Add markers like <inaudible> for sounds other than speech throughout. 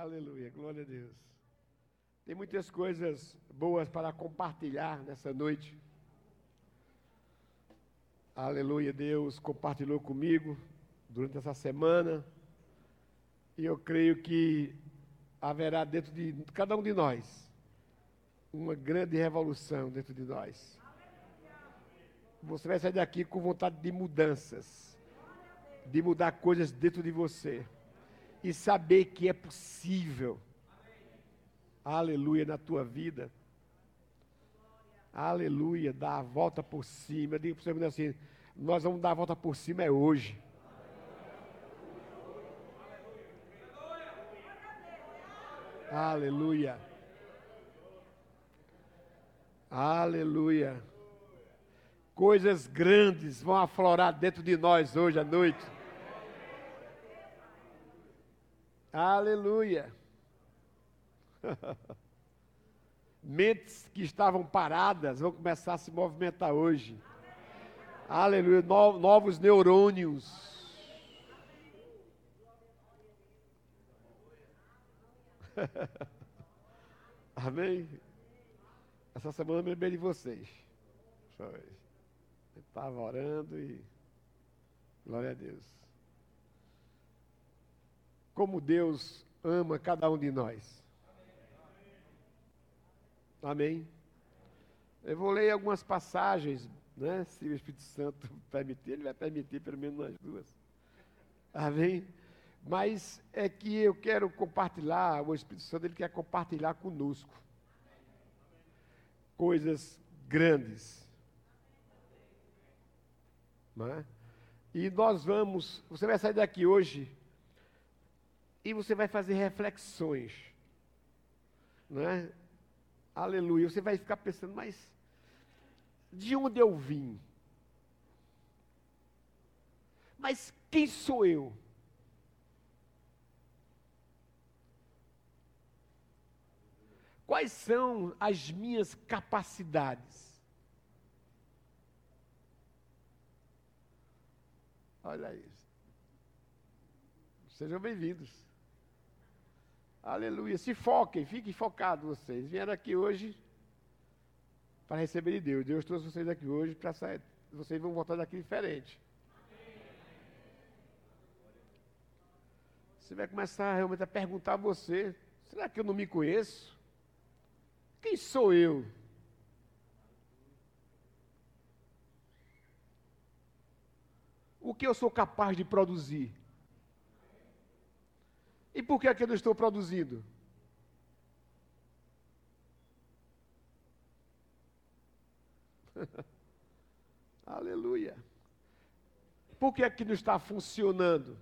Aleluia, glória a Deus. Tem muitas coisas boas para compartilhar nessa noite. Aleluia, Deus compartilhou comigo durante essa semana. E eu creio que haverá dentro de cada um de nós uma grande revolução dentro de nós. Você vai sair daqui com vontade de mudanças, de mudar coisas dentro de você e saber que é possível. Aleluia na tua vida. Aleluia, dar a volta por cima. Eu digo para você assim: nós vamos dar a volta por cima é hoje. Aleluia. Aleluia. Coisas grandes vão aflorar dentro de nós hoje à noite. Aleluia. <laughs> Mentes que estavam paradas vão começar a se movimentar hoje. Aleluia. No, novos neurônios. <laughs> Amém? Essa semana eu me lembrei de vocês. Estava orando e. Glória a Deus como Deus ama cada um de nós. Amém? Eu vou ler algumas passagens, né? Se o Espírito Santo <laughs> permitir, ele vai permitir pelo menos as duas. Amém? Mas é que eu quero compartilhar, o Espírito Santo ele quer compartilhar conosco coisas grandes. Não é? E nós vamos, você vai sair daqui hoje e você vai fazer reflexões. Não é? Aleluia. Você vai ficar pensando, mas de onde eu vim? Mas quem sou eu? Quais são as minhas capacidades? Olha isso. Sejam bem-vindos. Aleluia. Se foquem, fiquem focados vocês. Vieram aqui hoje para receber de Deus. Deus trouxe vocês aqui hoje para sair. Vocês vão voltar daqui diferente. Você vai começar realmente a perguntar a você: será que eu não me conheço? Quem sou eu? O que eu sou capaz de produzir? E por que é que eu não estou produzindo? <laughs> Aleluia. Por que é que não está funcionando?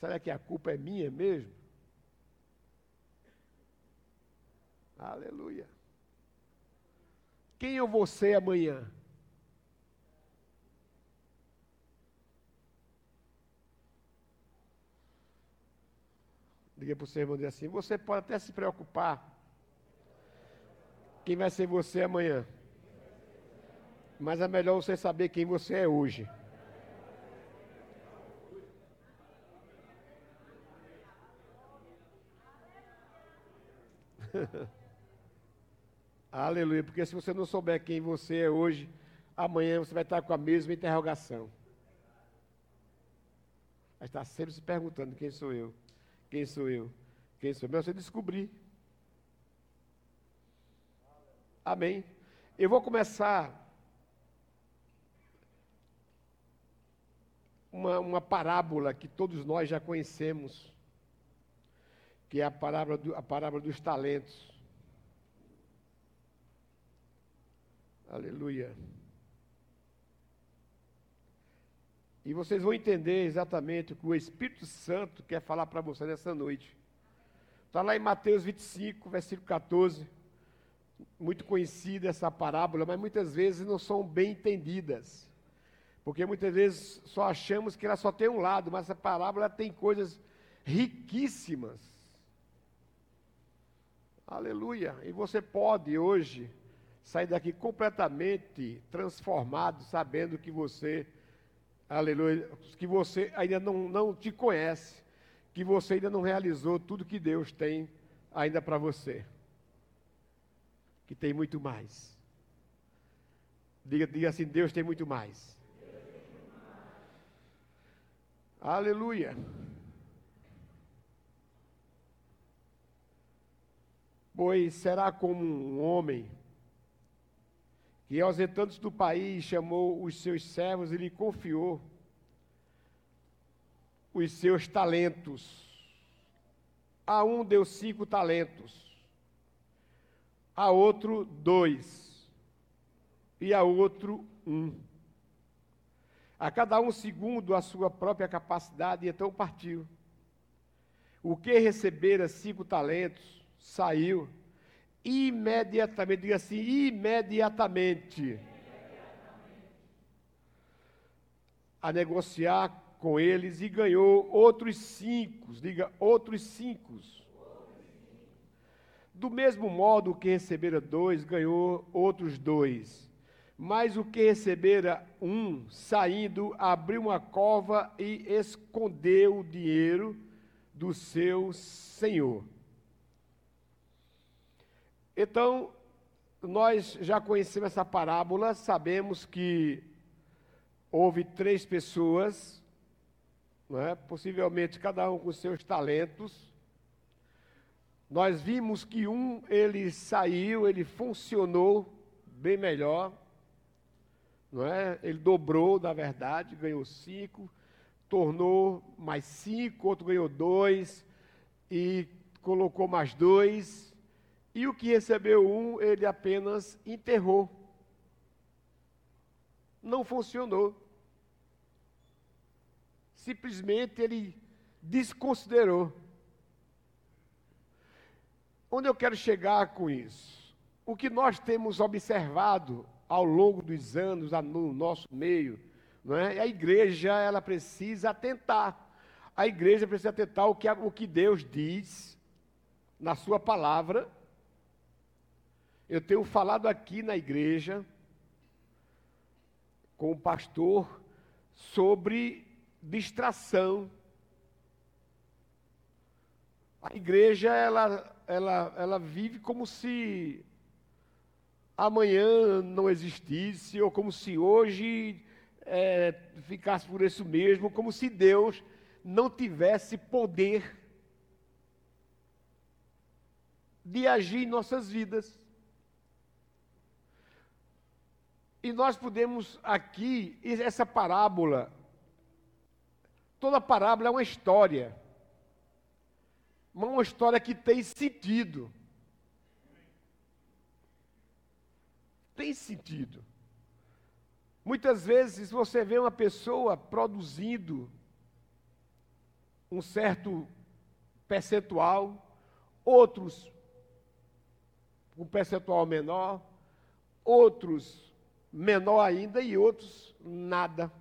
Será que a culpa é minha mesmo? Aleluia. Quem eu vou ser amanhã? Diga para o seu irmão assim: você pode até se preocupar. Quem vai ser você amanhã? Mas é melhor você saber quem você é hoje. <laughs> Aleluia, porque se você não souber quem você é hoje, amanhã você vai estar com a mesma interrogação. Vai estar sempre se perguntando: quem sou eu? Quem sou eu? Quem sou eu? Mas você descobrir. Amém. Eu vou começar uma, uma parábola que todos nós já conhecemos, que é a parábola, do, a parábola dos talentos. Aleluia. E vocês vão entender exatamente o que o Espírito Santo quer falar para você nessa noite. Está lá em Mateus 25, versículo 14. Muito conhecida essa parábola, mas muitas vezes não são bem entendidas. Porque muitas vezes só achamos que ela só tem um lado, mas essa parábola tem coisas riquíssimas. Aleluia. E você pode hoje sair daqui completamente transformado, sabendo que você aleluia, que você ainda não, não te conhece, que você ainda não realizou tudo que Deus tem ainda para você. Que tem muito mais. Diga, diga assim: Deus tem muito mais. Aleluia. Pois será como um homem que, ausentando-se do país, chamou os seus servos e lhe confiou os seus talentos. A um deu cinco talentos, a outro dois, e a outro um. A cada um segundo a sua própria capacidade, e então partiu. O que recebera cinco talentos saiu imediatamente, diga assim, imediatamente, a negociar com eles e ganhou outros cinco, diga, outros cinco. Do mesmo modo que recebera dois, ganhou outros dois. Mas o que recebera um, saindo, abriu uma cova e escondeu o dinheiro do seu senhor. Então, nós já conhecemos essa parábola, sabemos que houve três pessoas, é? possivelmente cada um com seus talentos. Nós vimos que um ele saiu, ele funcionou bem melhor, não é? Ele dobrou, na verdade, ganhou cinco, tornou mais cinco, outro ganhou dois e colocou mais dois e o que recebeu um, ele apenas enterrou. Não funcionou. Simplesmente ele desconsiderou. Onde eu quero chegar com isso? O que nós temos observado ao longo dos anos no nosso meio, não é? a igreja ela precisa atentar. A igreja precisa atentar o que, o que Deus diz na sua palavra eu tenho falado aqui na igreja com o pastor sobre distração. A igreja ela, ela, ela vive como se amanhã não existisse, ou como se hoje é, ficasse por isso mesmo, como se Deus não tivesse poder de agir em nossas vidas. E nós podemos aqui, essa parábola, toda parábola é uma história, uma história que tem sentido. Tem sentido. Muitas vezes você vê uma pessoa produzindo um certo percentual, outros um percentual menor, outros menor ainda e outros nada.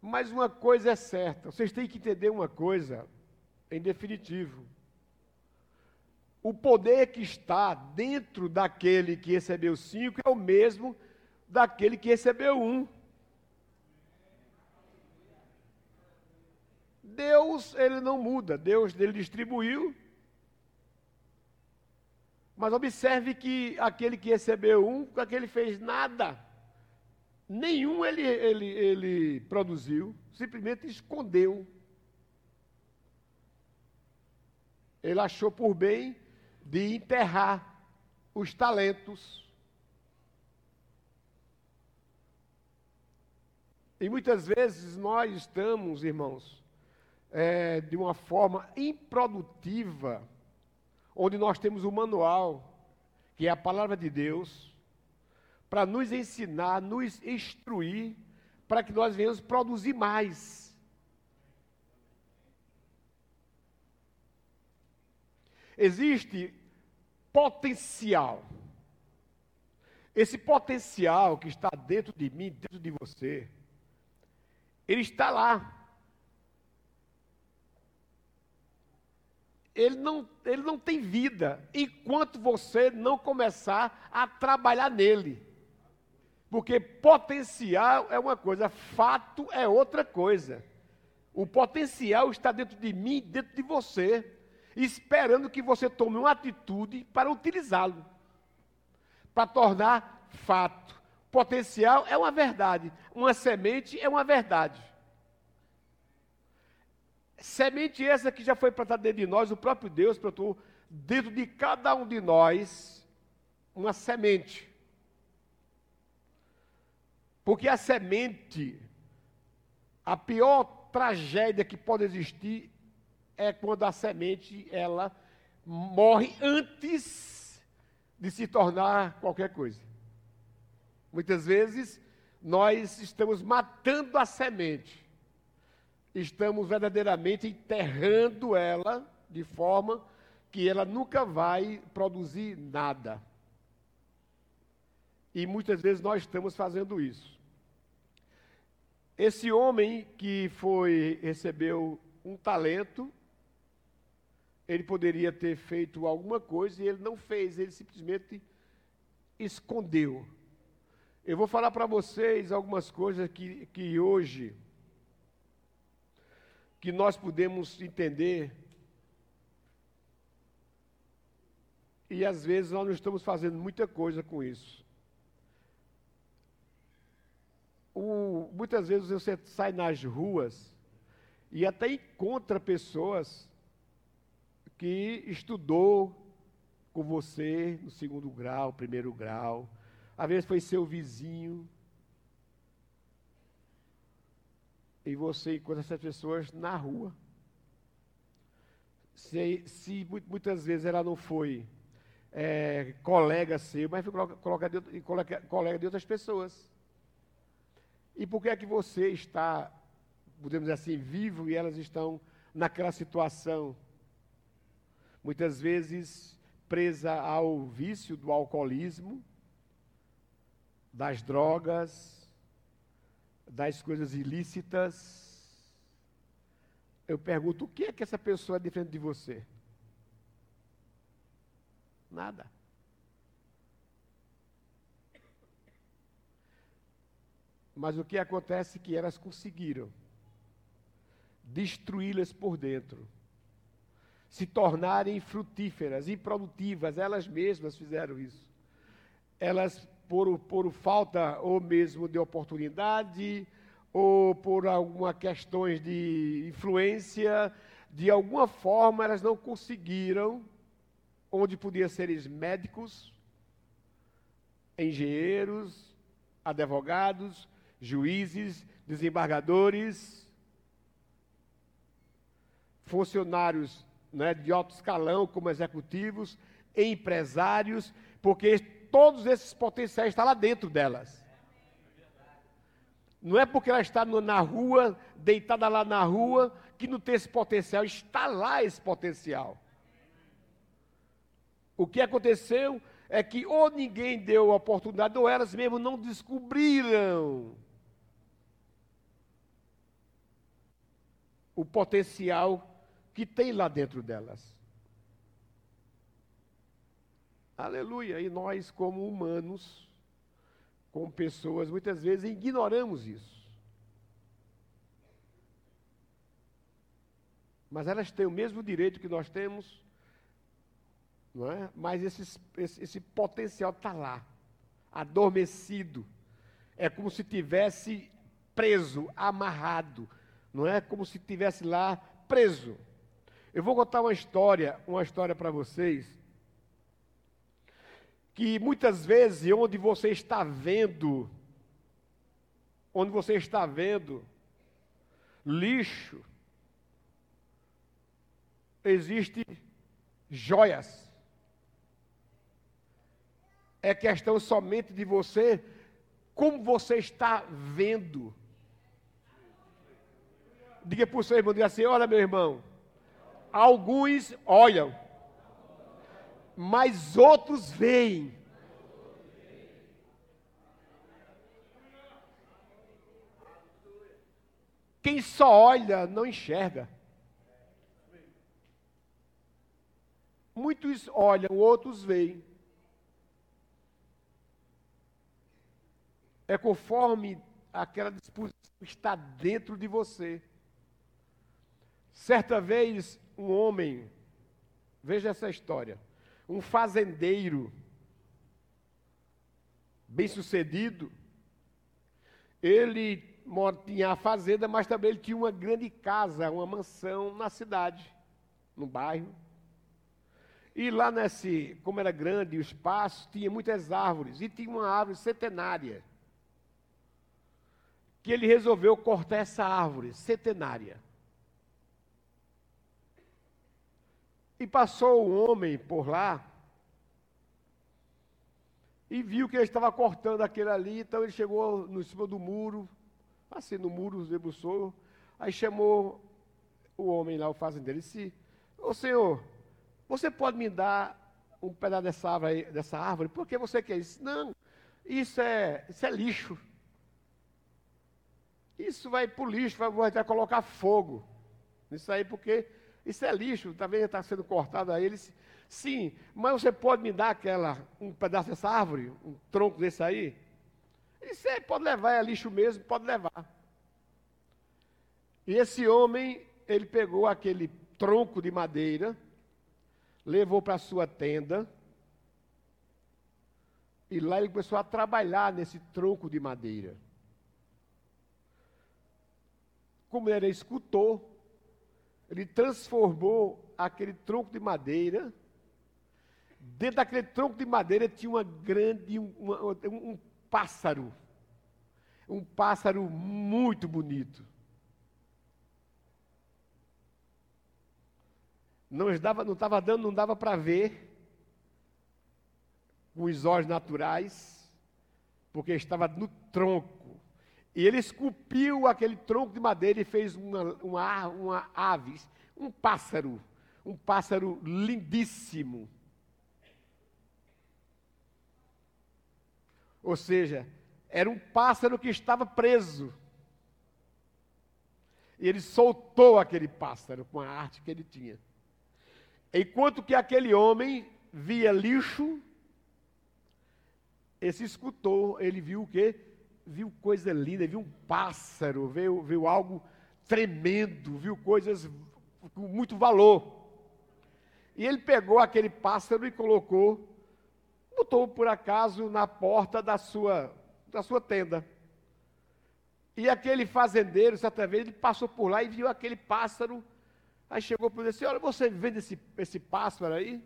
Mas uma coisa é certa, vocês têm que entender uma coisa, em definitivo. O poder que está dentro daquele que recebeu cinco é o mesmo daquele que recebeu um. Deus, ele não muda, Deus, ele distribuiu, mas observe que aquele que recebeu um, aquele fez nada. Nenhum ele, ele, ele produziu, simplesmente escondeu. Ele achou por bem de enterrar os talentos. E muitas vezes nós estamos, irmãos, é, de uma forma improdutiva onde nós temos o manual, que é a palavra de Deus, para nos ensinar, nos instruir, para que nós venhamos produzir mais. Existe potencial. Esse potencial que está dentro de mim, dentro de você, ele está lá. Ele não, ele não tem vida enquanto você não começar a trabalhar nele. Porque potencial é uma coisa, fato é outra coisa. O potencial está dentro de mim, dentro de você, esperando que você tome uma atitude para utilizá-lo, para tornar fato. Potencial é uma verdade, uma semente é uma verdade. Semente essa que já foi plantada dentro de nós, o próprio Deus plantou dentro de cada um de nós uma semente. Porque a semente, a pior tragédia que pode existir é quando a semente ela morre antes de se tornar qualquer coisa. Muitas vezes nós estamos matando a semente. Estamos verdadeiramente enterrando ela de forma que ela nunca vai produzir nada. E muitas vezes nós estamos fazendo isso. Esse homem que foi recebeu um talento, ele poderia ter feito alguma coisa e ele não fez, ele simplesmente escondeu. Eu vou falar para vocês algumas coisas que, que hoje que nós podemos entender e às vezes nós não estamos fazendo muita coisa com isso. o, muitas vezes você sai nas ruas e até encontra pessoas que estudou com você no segundo grau, primeiro grau, às vezes foi seu vizinho. E você encontra essas pessoas na rua. Se, se muitas vezes ela não foi é, colega seu, mas foi colega de, colega de outras pessoas. E por que é que você está, podemos dizer assim, vivo e elas estão naquela situação? Muitas vezes presa ao vício do alcoolismo, das drogas, das coisas ilícitas. Eu pergunto, o que é que essa pessoa é diferente de você? Nada. Mas o que acontece é que elas conseguiram destruí-las por dentro, se tornarem frutíferas, improdutivas, elas mesmas fizeram isso. Elas, por, por falta ou mesmo de oportunidade, ou por alguma questões de influência, de alguma forma elas não conseguiram, onde podiam ser médicos, engenheiros, advogados, juízes, desembargadores, funcionários né, de alto escalão, como executivos, empresários, porque todos esses potenciais estão lá dentro delas. Não é porque ela está na rua, deitada lá na rua, que não tem esse potencial, está lá esse potencial. O que aconteceu é que ou ninguém deu oportunidade, ou elas mesmo não descobriram o potencial que tem lá dentro delas. Aleluia! E nós, como humanos, como pessoas, muitas vezes ignoramos isso. Mas elas têm o mesmo direito que nós temos, não é? mas esse, esse, esse potencial está lá, adormecido. É como se tivesse preso, amarrado, não é como se estivesse lá preso. Eu vou contar uma história, uma história para vocês, que muitas vezes onde você está vendo, onde você está vendo lixo, existe joias. É questão somente de você, como você está vendo diga para o seu irmão, diga assim, olha meu irmão, alguns olham, mas outros veem. Quem só olha não enxerga. Muitos olham, outros veem. é conforme aquela disposição está dentro de você. Certa vez, um homem, veja essa história, um fazendeiro, bem sucedido, ele tinha a fazenda, mas também ele tinha uma grande casa, uma mansão na cidade, no bairro. E lá nesse, como era grande o espaço, tinha muitas árvores, e tinha uma árvore centenária. Que ele resolveu cortar essa árvore centenária. E passou um homem por lá, e viu que ele estava cortando aquele ali, então ele chegou no cima do muro, assim no muro, debruçou, aí chamou o homem lá, o fazendeiro, e disse, ô senhor, você pode me dar um pedaço dessa árvore, dessa árvore? Por que você quer isso? Não, isso é, isso é lixo. Isso vai para o lixo, vai, vai colocar fogo. Isso aí, porque isso é lixo, talvez está sendo cortado aí. Ele Sim, mas você pode me dar aquela, um pedaço dessa árvore, um tronco desse aí? Isso aí pode levar, é lixo mesmo, pode levar. E esse homem, ele pegou aquele tronco de madeira, levou para a sua tenda, e lá ele começou a trabalhar nesse tronco de madeira. Como ele era escultor, ele transformou aquele tronco de madeira Dentro daquele tronco de madeira tinha uma grande, um pássaro. Um pássaro muito bonito. Não estava, não estava dando, não dava para ver com os olhos naturais, porque estava no tronco. E ele esculpiu aquele tronco de madeira e fez uma, uma, uma ave, um pássaro, um pássaro lindíssimo. Ou seja, era um pássaro que estava preso. E ele soltou aquele pássaro com a arte que ele tinha. Enquanto que aquele homem via lixo, esse escutou, ele viu o quê? Viu coisa linda, viu um pássaro, viu, viu algo tremendo, viu coisas com muito valor. E ele pegou aquele pássaro e colocou botou por acaso na porta da sua, da sua tenda. E aquele fazendeiro, certa vez, ele passou por lá e viu aquele pássaro. Aí chegou para ele e disse: Olha, você vende esse, esse pássaro aí?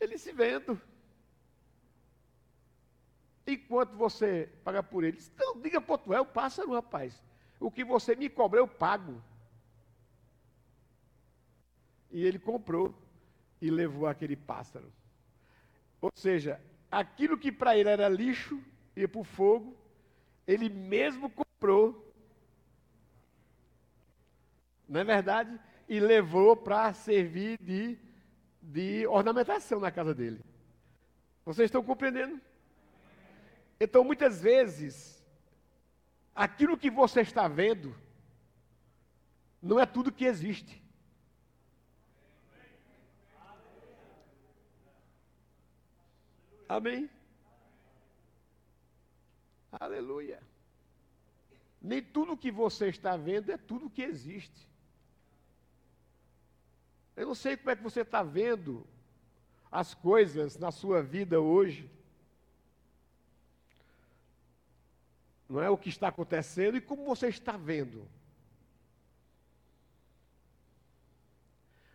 Ele se vendo. E quanto você paga por ele? Não, diga quanto é o pássaro, rapaz. O que você me cobra, eu pago. E ele comprou e levou aquele pássaro. Ou seja, aquilo que para ele era lixo, ia para o fogo, ele mesmo comprou. Não é verdade? E levou para servir de, de ornamentação na casa dele. Vocês estão compreendendo? Então, muitas vezes, aquilo que você está vendo, não é tudo que existe. Amém? Aleluia. Nem tudo que você está vendo é tudo que existe. Eu não sei como é que você está vendo as coisas na sua vida hoje. Não é o que está acontecendo e como você está vendo.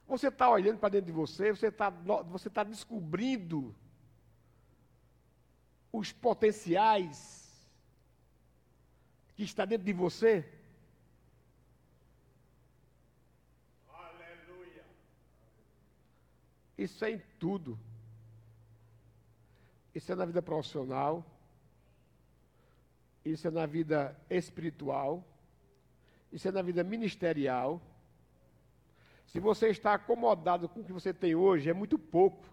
Você está olhando para dentro de você, você está você tá descobrindo os potenciais que está dentro de você? Aleluia. Isso é em tudo. Isso é na vida profissional. Isso é na vida espiritual. Isso é na vida ministerial. Se você está acomodado com o que você tem hoje, é muito pouco,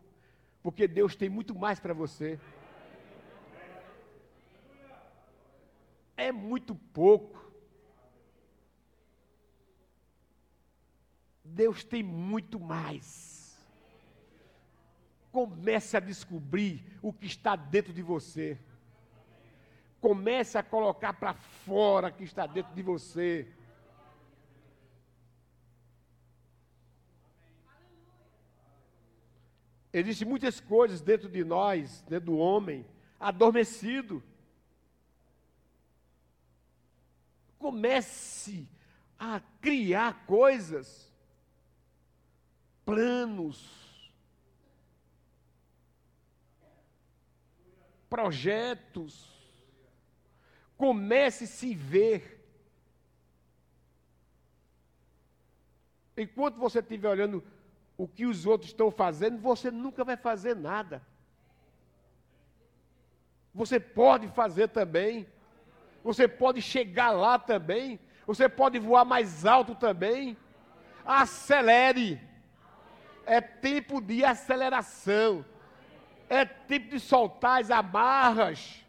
porque Deus tem muito mais para você. é muito pouco. Deus tem muito mais. Comece a descobrir o que está dentro de você. Comece a colocar para fora que está dentro de você. Existem muitas coisas dentro de nós, dentro do homem, adormecido. Comece a criar coisas, planos, projetos. Comece a se ver. Enquanto você estiver olhando o que os outros estão fazendo, você nunca vai fazer nada. Você pode fazer também. Você pode chegar lá também. Você pode voar mais alto também. Acelere. É tempo de aceleração. É tempo de soltar as amarras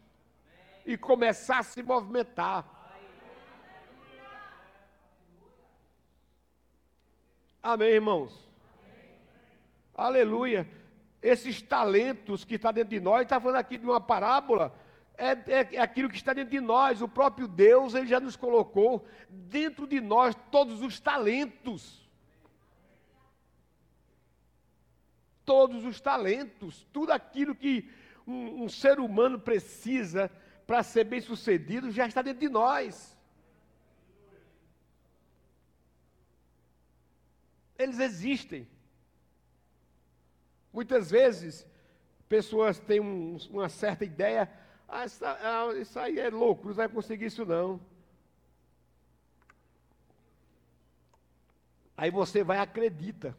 e começar a se movimentar. Amém, irmãos? Amém. Aleluia. Esses talentos que está dentro de nós, está falando aqui de uma parábola, é, é, é, aquilo que está dentro de nós. O próprio Deus, Ele já nos colocou dentro de nós todos os talentos. todos os talentos, tudo aquilo que um, um ser humano precisa para ser bem sucedido já está dentro de nós. Eles existem. Muitas vezes, pessoas têm um, uma certa ideia, ah, isso, ah, isso aí é louco, não vai conseguir isso não. Aí você vai e acredita.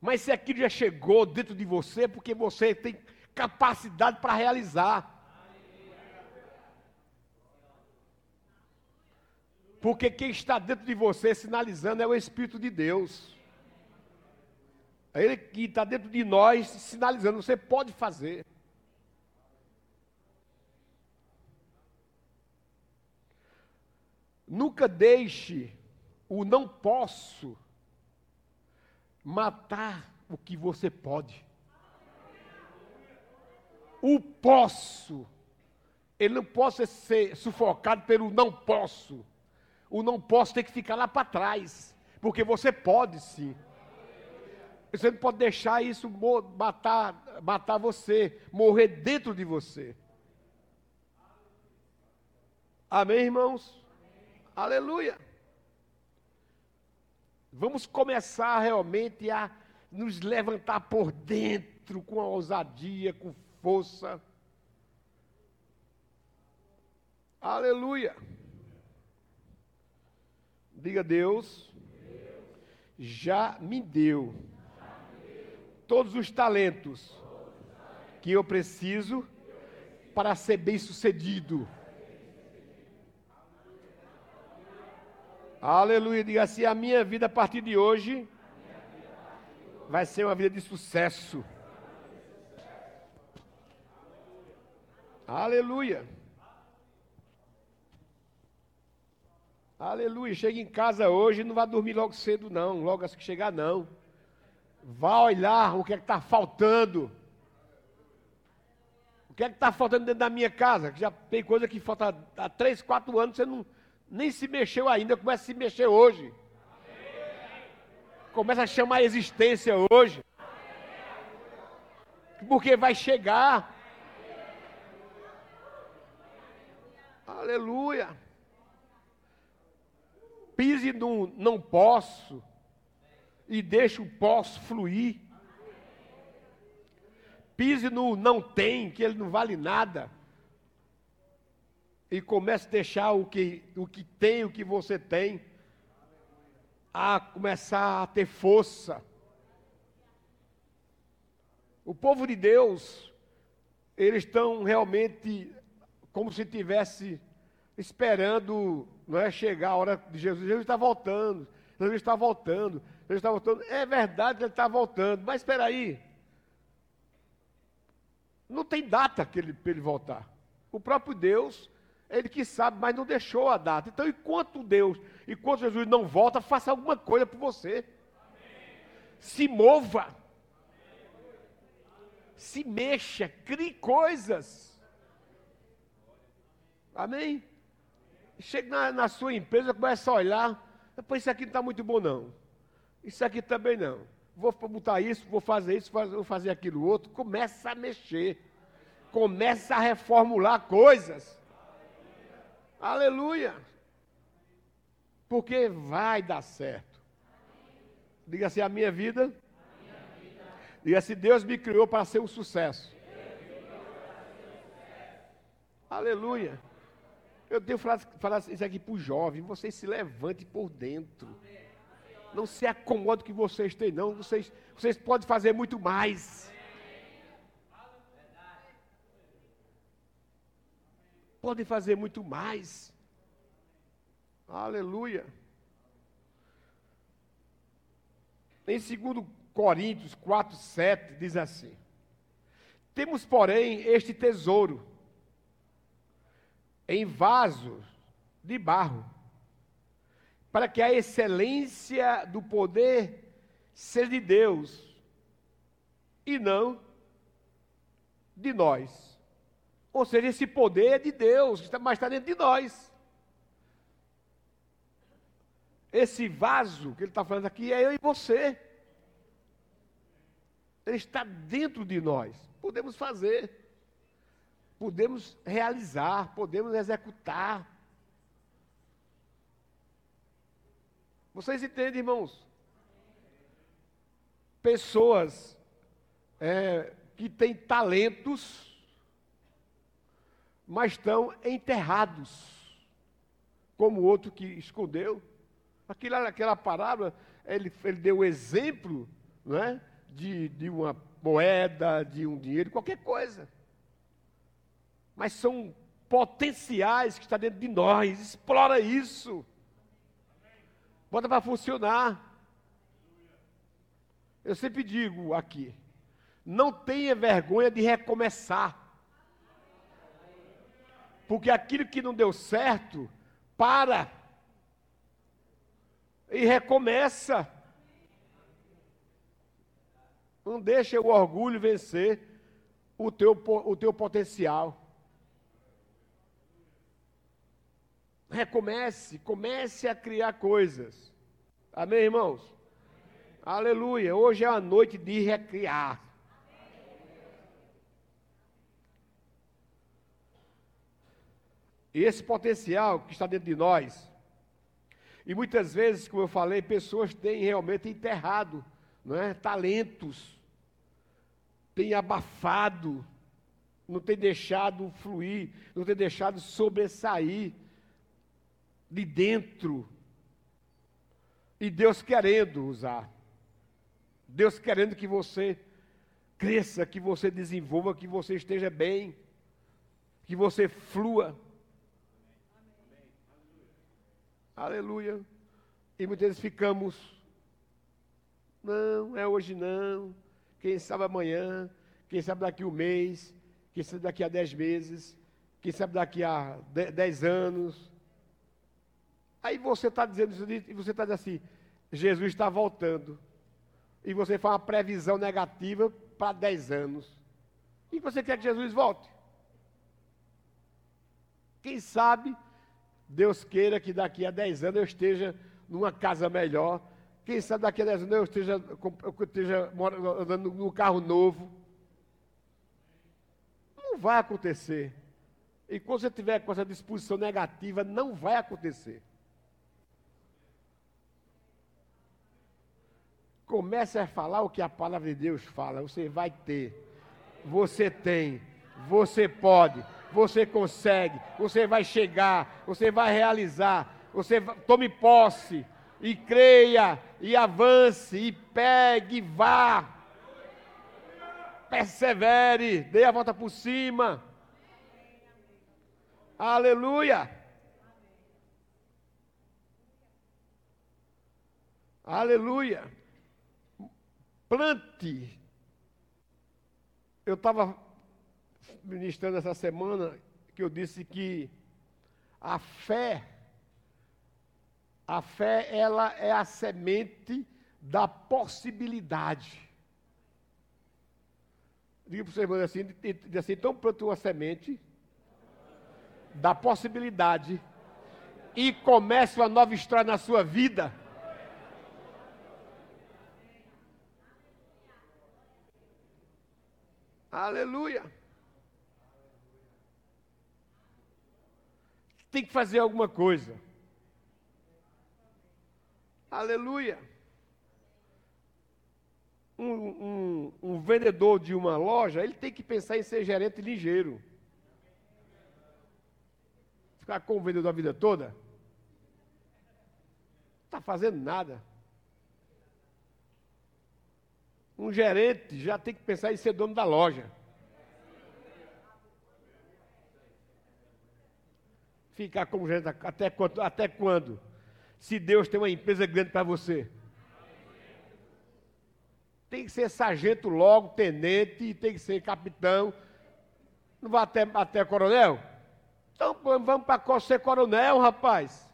Mas se aquilo já chegou dentro de você, é porque você tem capacidade para realizar. Porque quem está dentro de você sinalizando é o Espírito de Deus. É Ele que está dentro de nós sinalizando, você pode fazer. Nunca deixe o não posso matar o que você pode. O posso. Ele não pode ser sufocado pelo não posso. O não posso tem que ficar lá para trás. Porque você pode sim. Você não pode deixar isso matar, matar você, morrer dentro de você. Amém, irmãos? Amém. Aleluia. Vamos começar realmente a nos levantar por dentro com ousadia, com força. Aleluia. Diga Deus, já me deu todos os talentos que eu preciso para ser bem sucedido. Aleluia. Diga assim: a minha vida a partir de hoje vai ser uma vida de sucesso. Aleluia. Aleluia. Chega em casa hoje, não vai dormir logo cedo, não. Logo assim que chegar, não. Vá olhar o que é que está faltando. O que é que está faltando dentro da minha casa? Já tem coisa que falta há três, quatro anos, você não nem se mexeu ainda, começa a se mexer hoje. Começa a chamar a existência hoje. Porque vai chegar. Aleluia. Pise no não posso e deixe o posso fluir. Pise no não tem, que ele não vale nada e comece a deixar o que, o que tem, o que você tem, a começar a ter força. O povo de Deus, eles estão realmente como se tivesse esperando não é, chegar a hora de Jesus. Jesus está voltando, Jesus está voltando, Jesus está voltando. É verdade ele está voltando, mas espera aí. Não tem data que ele, para ele voltar. O próprio Deus ele que sabe, mas não deixou a data. Então, enquanto Deus, enquanto Jesus não volta, faça alguma coisa por você. Se mova. Se mexa, crie coisas. Amém? Chega na, na sua empresa, começa a olhar, depois isso aqui não está muito bom não. Isso aqui também não. Vou botar isso, vou fazer isso, vou fazer aquilo outro. Começa a mexer. Começa a reformular coisas. Aleluia. Porque vai dar certo. Diga assim, a minha vida. Diga assim, Deus me criou para ser um sucesso. Aleluia. Eu tenho falado, falado isso aqui para os jovens. Vocês se levantem por dentro. Não se acomode que vocês têm, não. Vocês, vocês podem fazer muito mais. Podem fazer muito mais. Aleluia. Em 2 Coríntios 4, 7, diz assim: Temos, porém, este tesouro em vasos de barro, para que a excelência do poder seja de Deus e não de nós. Ou seja, esse poder é de Deus, mas está dentro de nós. Esse vaso que ele está falando aqui é eu e você. Ele está dentro de nós. Podemos fazer, podemos realizar, podemos executar. Vocês entendem, irmãos? Pessoas é, que têm talentos, mas estão enterrados, como o outro que escondeu. Aquela, aquela parábola, ele, ele deu o exemplo não é, de, de uma moeda, de um dinheiro, qualquer coisa. Mas são potenciais que está dentro de nós. Explora isso. Bota para funcionar. Eu sempre digo aqui: não tenha vergonha de recomeçar. Porque aquilo que não deu certo, para e recomeça. Não deixa o orgulho vencer o teu, o teu potencial. Recomece, comece a criar coisas. Amém, irmãos? Amém. Aleluia. Hoje é a noite de recriar. Esse potencial que está dentro de nós, e muitas vezes, como eu falei, pessoas têm realmente enterrado não é? talentos, têm abafado, não têm deixado fluir, não têm deixado sobressair de dentro. E Deus querendo usar. Deus querendo que você cresça, que você desenvolva, que você esteja bem, que você flua. Aleluia. E muitas vezes ficamos, não, é hoje não, quem sabe amanhã, quem sabe daqui um mês, quem sabe daqui a dez meses, quem sabe daqui a dez anos. Aí você está dizendo isso e você está dizendo assim, Jesus está voltando. E você faz uma previsão negativa para dez anos. E você quer que Jesus volte? Quem sabe Deus queira que daqui a 10 anos eu esteja numa casa melhor. Quem sabe daqui a 10 anos eu esteja, eu esteja andando num carro novo. Não vai acontecer. E quando você tiver com essa disposição negativa, não vai acontecer. Comece a falar o que a palavra de Deus fala. Você vai ter. Você tem. Você pode você consegue, você vai chegar, você vai realizar, você vai, tome posse e creia e avance e pegue e vá. Persevere, dê a volta por cima. Aleluia. Aleluia. Plante. Eu estava ministrando essa semana que eu disse que a fé, a fé, ela é a semente da possibilidade. Diga para o seu irmão assim, assim, então planta uma semente da possibilidade e comece uma nova história na sua vida. Aleluia. Tem que fazer alguma coisa. Aleluia. Um, um, um, vendedor de uma loja, ele tem que pensar em ser gerente ligeiro. Ficar com o vendedor a vida toda? Não está fazendo nada. Um gerente já tem que pensar em ser dono da loja. Ficar como gerente até quando? Até quando? Se Deus tem uma empresa grande para você. Tem que ser sargento logo, tenente, tem que ser capitão. Não vai até, até coronel? Então vamos para ser coronel, rapaz.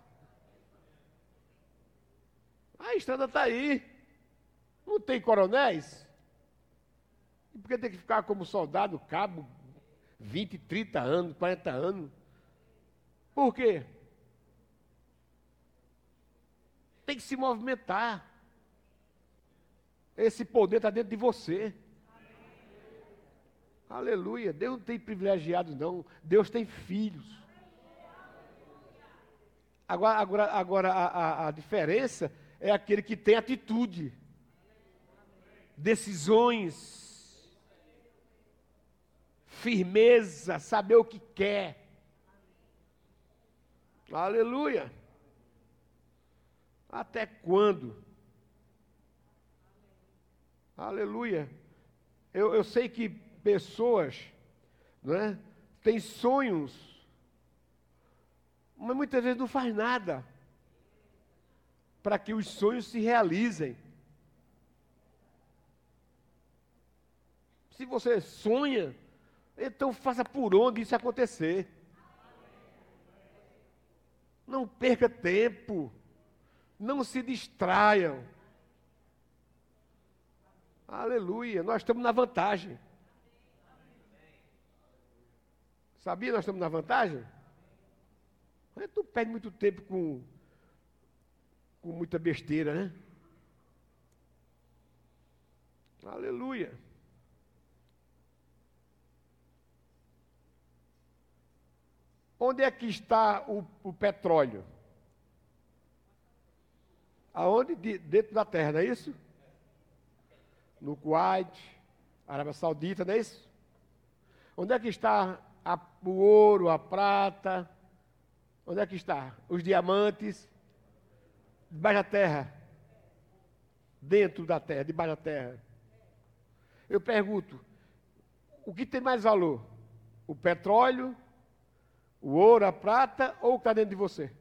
A estrada está aí. Não tem coronéis? E por que tem que ficar como soldado, cabo, 20, 30 anos, 40 anos? Por quê? Tem que se movimentar. Esse poder está dentro de você. Aleluia. Deus não tem privilegiados, não. Deus tem filhos. Agora, agora, agora a, a, a diferença é aquele que tem atitude decisões, firmeza, saber o que quer. Aleluia. Até quando? Aleluia. Eu, eu sei que pessoas não é, têm sonhos, mas muitas vezes não faz nada para que os sonhos se realizem. Se você sonha, então faça por onde isso acontecer. Não perca tempo. Não se distraiam. Aleluia. Nós estamos na vantagem. Sabia nós estamos na vantagem? Mas tu perde muito tempo com, com muita besteira, né? Aleluia. Onde é que está o, o petróleo? Aonde? De, dentro da terra, não é isso? No Kuwait, Arábia Saudita, não é isso? Onde é que está a, o ouro, a prata? Onde é que está? Os diamantes? Debaixo da terra. Dentro da terra, debaixo da terra. Eu pergunto, o que tem mais valor? O petróleo o ouro, a prata ou o que está dentro de você?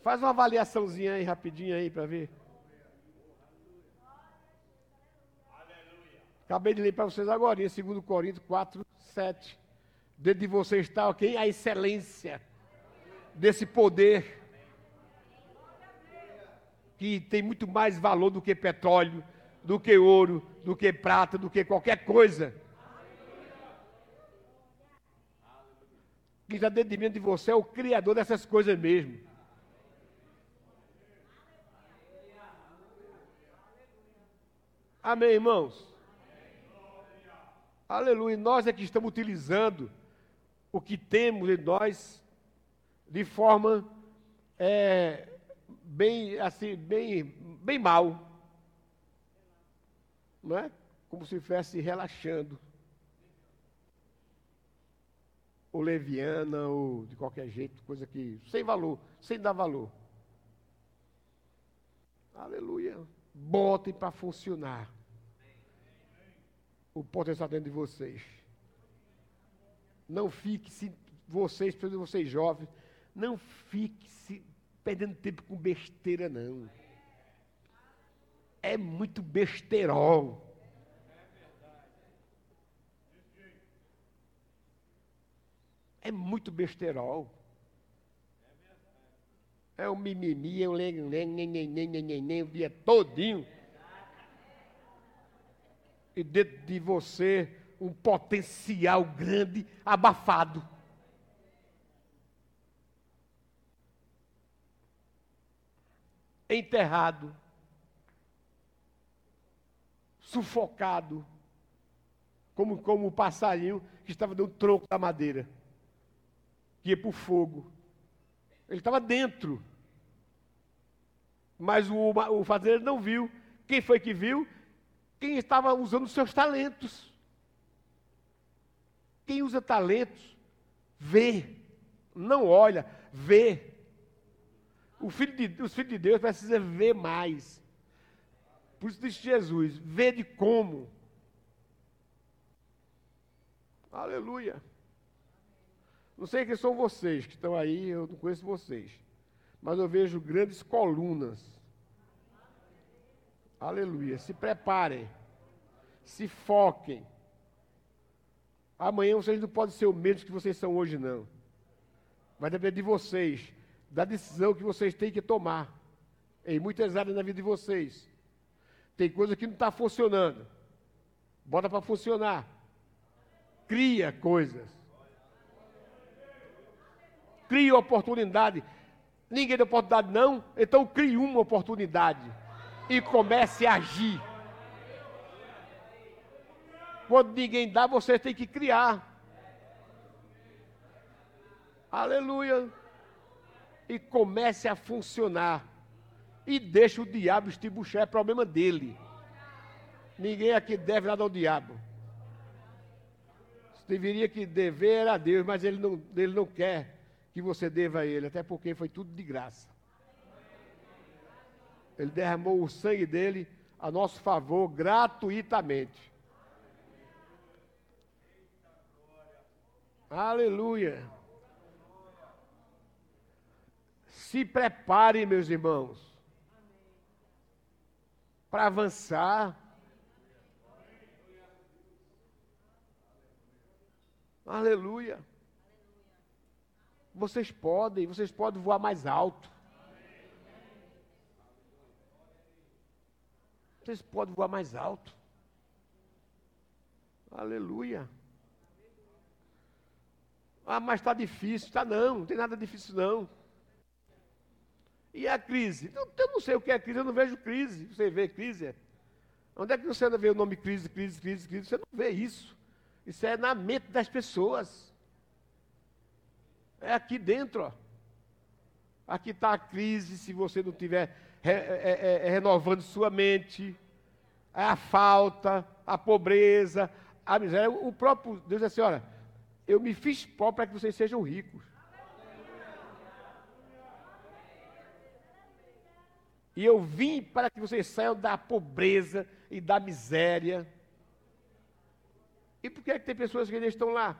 Faz uma avaliaçãozinha aí, rapidinho aí, para ver. Acabei de ler para vocês agora, em 2 Coríntios 4, 7. Dentro de você está, ok? A excelência desse poder que tem muito mais valor do que petróleo, do que ouro, do que prata, do que qualquer coisa. Quem está dentro de mim de você é o Criador dessas coisas mesmo. Amém, irmãos? Aleluia. Nós é que estamos utilizando o que temos em nós de forma é, bem assim, bem, bem mal não é? Como se estivesse relaxando. Ou leviana, ou de qualquer jeito, coisa que. sem valor, sem dar valor. Aleluia. Botem para funcionar. O potencial dentro de vocês. Não fique, se vocês, principalmente vocês jovens, não fique se perdendo tempo com besteira, não é muito besterol. É muito besterol. É um mimimi, é um nem, o dia todinho. e dentro de você um potencial grande abafado. Enterrado, sufocado, como, como o passarinho que estava no tronco da madeira, que ia para o fogo. Ele estava dentro. Mas o, o fazendeiro não viu. Quem foi que viu? Quem estava usando os seus talentos. Quem usa talentos, vê, não olha, vê. Filho de, os filhos de Deus precisam ver mais. Por isso disse Jesus: vê de como. Aleluia. Não sei quem são vocês que estão aí, eu não conheço vocês. Mas eu vejo grandes colunas. Aleluia. Se preparem. Se foquem. Amanhã vocês não podem ser o mesmo que vocês são hoje, não. Vai depender de vocês, da decisão que vocês têm que tomar. Em muitas áreas da vida de vocês. Tem coisa que não está funcionando. Bota para funcionar. Cria coisas. Cria oportunidade. Ninguém deu oportunidade, não. Então crie uma oportunidade. E comece a agir. Quando ninguém dá, você tem que criar. Aleluia. E comece a funcionar. E deixa o diabo estibuchar, é problema dele. Ninguém aqui deve nada ao diabo. Você deveria que dever a Deus, mas ele não, ele não quer que você deva a ele, até porque foi tudo de graça. Ele derramou o sangue dele a nosso favor gratuitamente. Aleluia. Se prepare, meus irmãos, para avançar. Aleluia. Vocês podem, vocês podem voar mais alto. Vocês podem voar mais alto. Aleluia. Ah, mas está difícil. Está não, não tem nada difícil não. E a crise? Eu, eu, não sei o que é crise, eu não vejo crise. Você vê crise? É? Onde é que você vê o nome crise, crise, crise, crise? Você não vê isso. Isso é na mente das pessoas. É aqui dentro, ó. Aqui está a crise, se você não estiver re, é, é, é, renovando sua mente. É a falta, a pobreza, a miséria. O próprio Deus diz assim, olha, eu me fiz pobre para que vocês sejam ricos. E eu vim para que vocês saiam da pobreza e da miséria. E por que, é que tem pessoas que ainda estão lá?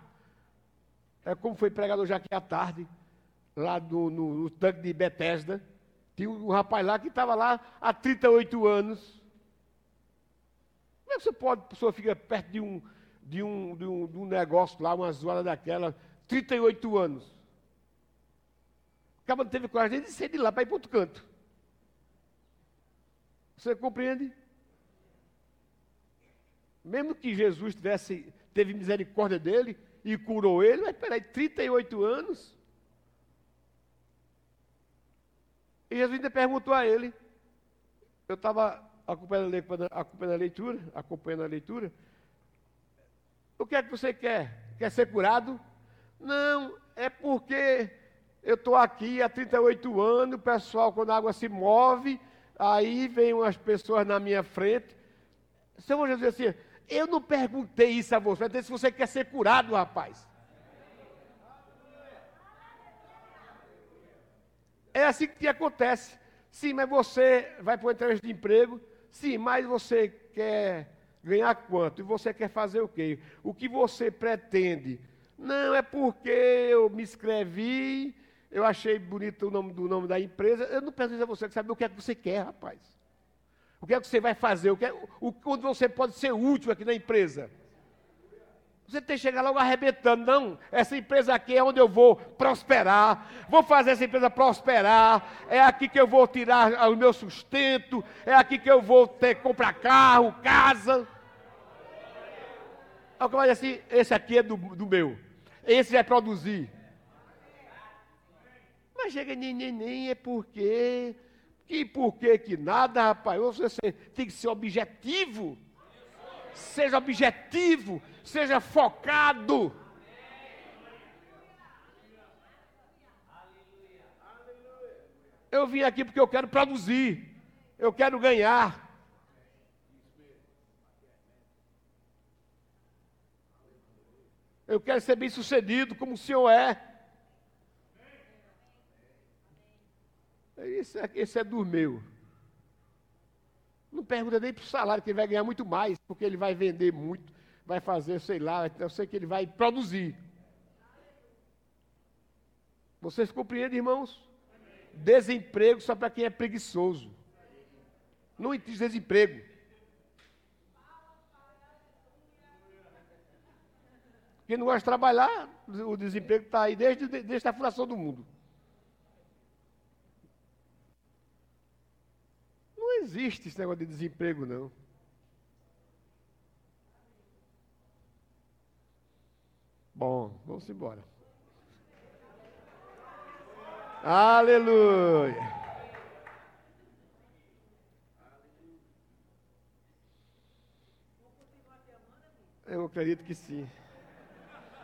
É como foi pregado hoje aqui à tarde, lá no, no, no tanque de Bethesda. Tinha um rapaz lá que estava lá há 38 anos. Como é que você pode, a pessoa fica perto de um, de um, de um, de um negócio lá, uma zoada daquela, 38 anos. Acaba não teve coragem de sair de lá para ir para outro canto. Você compreende? Mesmo que Jesus tivesse, teve misericórdia dele e curou ele, mas peraí, 38 anos. E Jesus ainda perguntou a ele. Eu estava acompanhando a leitura, acompanhando a leitura, o que é que você quer? Quer ser curado? Não, é porque eu estou aqui há 38 anos, o pessoal, quando a água se move, aí vem umas pessoas na minha frente. Senhor Jesus assim, eu não perguntei isso a você, eu se você quer ser curado, rapaz. É assim que acontece. Sim, mas você vai para uma entrevista de emprego. Sim, mas você quer Ganhar quanto? E você quer fazer o quê? O que você pretende? Não, é porque eu me inscrevi, eu achei bonito o nome do nome da empresa. Eu não pergunto a você, saber o que é que você quer, rapaz. O que é que você vai fazer? O que é, o, onde você pode ser útil aqui na empresa? Você tem que chegar logo arrebentando. Não, essa empresa aqui é onde eu vou prosperar. Vou fazer essa empresa prosperar. É aqui que eu vou tirar o meu sustento. É aqui que eu vou ter comprar carro, casa. Aí o assim, esse aqui é do, do meu. Esse vai produzir. Mas chega nem, nem, nem é porque. Que por que nada, rapaz? Você tem que ser objetivo. Seja objetivo, seja focado. Eu vim aqui porque eu quero produzir, eu quero ganhar. Eu quero ser bem sucedido como o Senhor é. Esse é, esse é do meu. Não pergunta nem para o salário, que ele vai ganhar muito mais, porque ele vai vender muito, vai fazer, sei lá, eu sei que ele vai produzir. Vocês compreendem, irmãos? Desemprego só para quem é preguiçoso. Não existe desemprego. Quem não gosta de trabalhar, o desemprego está aí desde, desde a fundação do mundo. Não existe esse negócio de desemprego, não. Bom, vamos embora. Aleluia. Eu acredito que sim.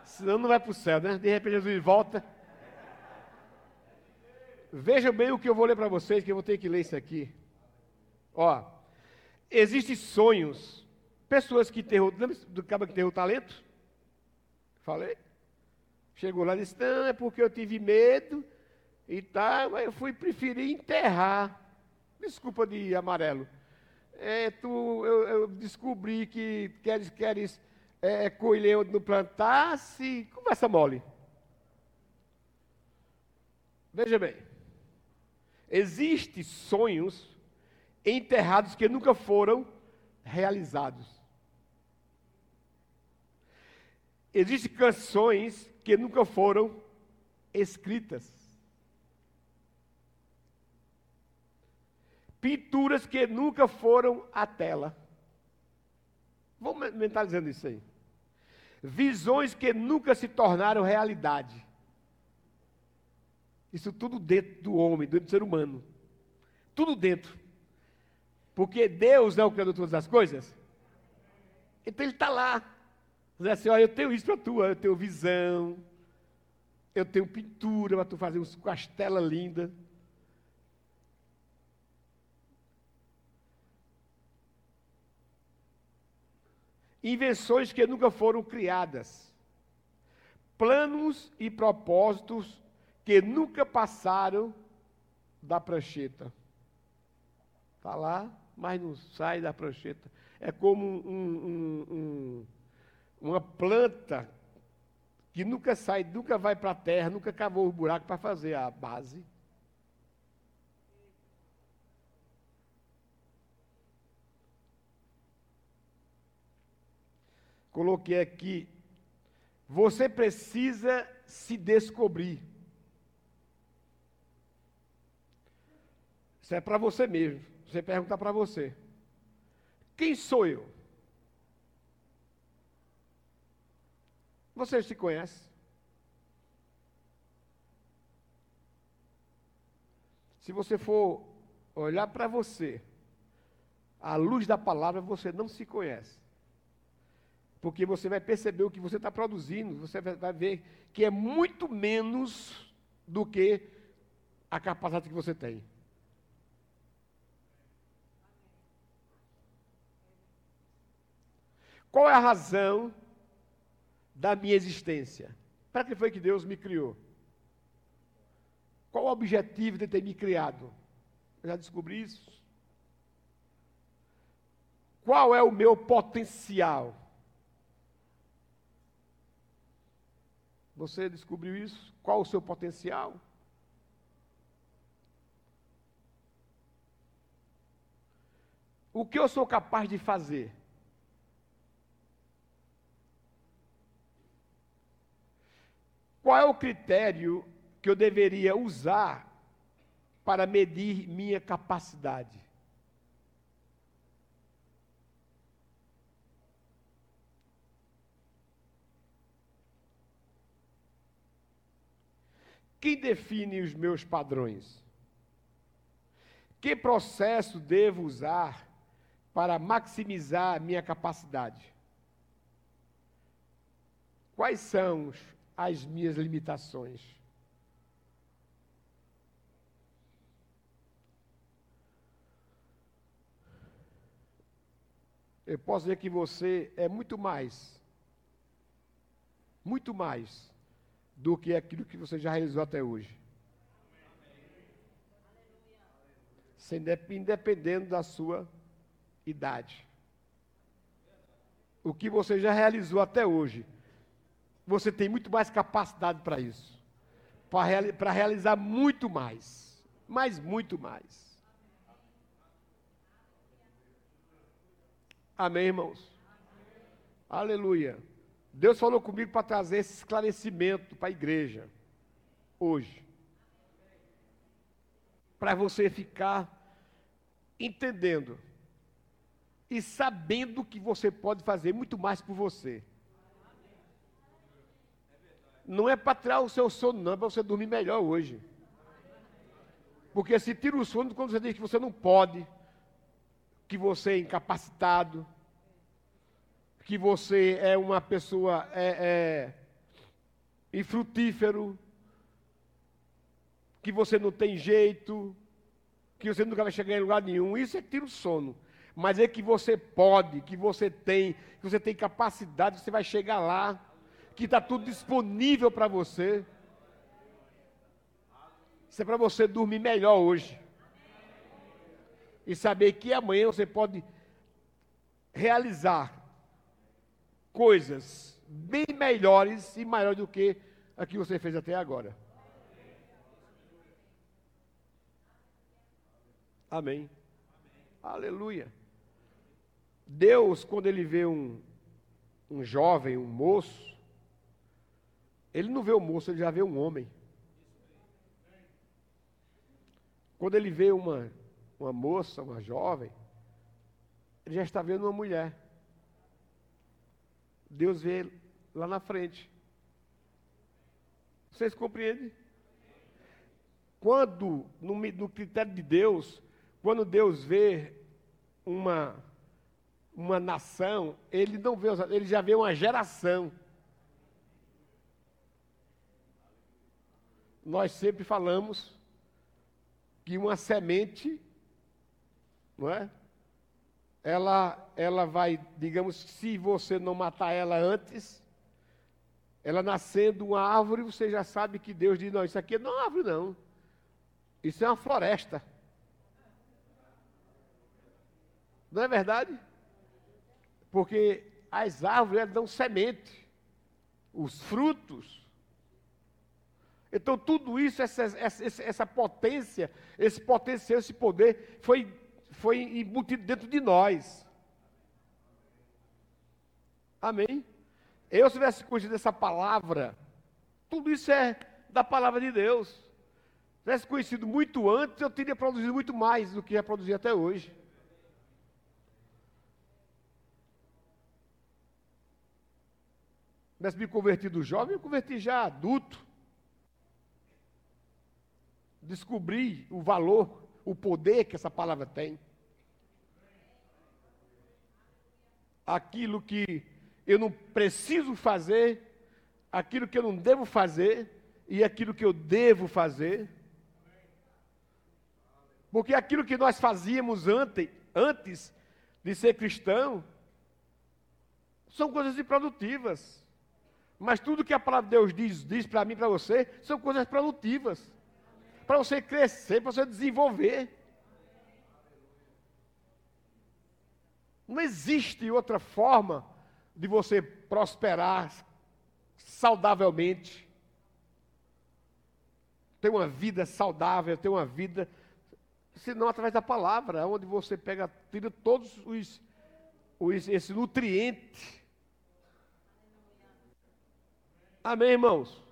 Senão não vai para o céu, né? De repente Jesus volta. Vejam bem o que eu vou ler para vocês, que eu vou ter que ler isso aqui. Ó, existem sonhos, pessoas que têm, lembra do cara que tem o talento? Falei? Chegou lá e disse, não, é porque eu tive medo e tal, mas eu fui preferir enterrar. Desculpa de amarelo. É, tu, eu, eu, descobri que queres, queres é, colher onde não plantasse. Conversa mole. Veja bem. Existem sonhos enterrados que nunca foram realizados. Existem canções que nunca foram escritas. Pinturas que nunca foram à tela. Vamos mentalizando isso aí. Visões que nunca se tornaram realidade. Isso tudo dentro do homem, dentro do ser humano. Tudo dentro. Porque Deus é o Criador de todas as coisas. Então Ele está lá. Diz assim: olha, eu tenho isso para tu, eu tenho visão, eu tenho pintura para tu fazer uns castelas lindas. invenções que nunca foram criadas, planos e propósitos que nunca passaram da prancheta. Está lá, mas não sai da prancheta. É como um, um, um, uma planta que nunca sai, nunca vai para a terra, nunca cavou o buraco para fazer a base. Coloquei aqui. Você precisa se descobrir. Isso é para você mesmo. Você pergunta para você: Quem sou eu? Você se conhece? Se você for olhar para você, à luz da palavra, você não se conhece. Porque você vai perceber o que você está produzindo, você vai ver que é muito menos do que a capacidade que você tem. Qual é a razão da minha existência? Para que foi que Deus me criou? Qual o objetivo de ter me criado? Eu já descobri isso. Qual é o meu potencial? Você descobriu isso? Qual o seu potencial? O que eu sou capaz de fazer? Qual é o critério que eu deveria usar para medir minha capacidade? Quem define os meus padrões? Que processo devo usar para maximizar a minha capacidade? Quais são as minhas limitações? Eu posso dizer que você é muito mais, muito mais do que aquilo que você já realizou até hoje. independendo da sua idade. O que você já realizou até hoje, você tem muito mais capacidade para isso. Para realizar muito mais. Mas muito mais. Amém, irmãos? Amém. Aleluia. Deus falou comigo para trazer esse esclarecimento para a igreja. Hoje. Para você ficar entendendo e sabendo que você pode fazer muito mais por você. Não é para tirar o seu sono, não, é para você dormir melhor hoje. Porque se tira o sono quando você diz que você não pode, que você é incapacitado, que você é uma pessoa é, é, infrutífero, que você não tem jeito, que você nunca vai chegar em lugar nenhum. Isso é tira o sono. Mas é que você pode, que você tem, que você tem capacidade, você vai chegar lá, que está tudo disponível para você. Isso é para você dormir melhor hoje. E saber que amanhã você pode realizar coisas bem melhores e maiores do que a que você fez até agora. Amém. Aleluia. Deus, quando ele vê um, um jovem, um moço, ele não vê o moço, ele já vê um homem. Quando ele vê uma, uma moça, uma jovem, ele já está vendo uma mulher. Deus vê lá na frente. Vocês compreendem? Quando, no, no critério de Deus, quando Deus vê uma, uma nação, ele não vê, ele já vê uma geração. Nós sempre falamos que uma semente, não é? Ela, ela vai, digamos, se você não matar ela antes, ela nascendo uma árvore, você já sabe que Deus diz: não, isso aqui não é uma árvore, não. Isso é uma floresta. Não é verdade? Porque as árvores dão semente, os frutos. Então, tudo isso, essa, essa, essa potência, esse potencial, esse poder, foi, foi embutido dentro de nós. Amém? Eu, se tivesse conhecido essa palavra, tudo isso é da palavra de Deus. Se tivesse conhecido muito antes, eu teria produzido muito mais do que já produzi até hoje. tivesse me convertido jovem, eu converti já adulto. Descobri o valor, o poder que essa palavra tem. Aquilo que eu não preciso fazer, aquilo que eu não devo fazer e aquilo que eu devo fazer. Porque aquilo que nós fazíamos antes, antes de ser cristão, são coisas improdutivas. Mas tudo que a palavra de Deus diz, diz para mim e para você, são coisas produtivas. Para você crescer, para você desenvolver. Não existe outra forma de você prosperar saudavelmente. Ter uma vida saudável, ter uma vida, senão através da palavra, onde você pega, tira todos os, os esse nutriente Amém, irmãos?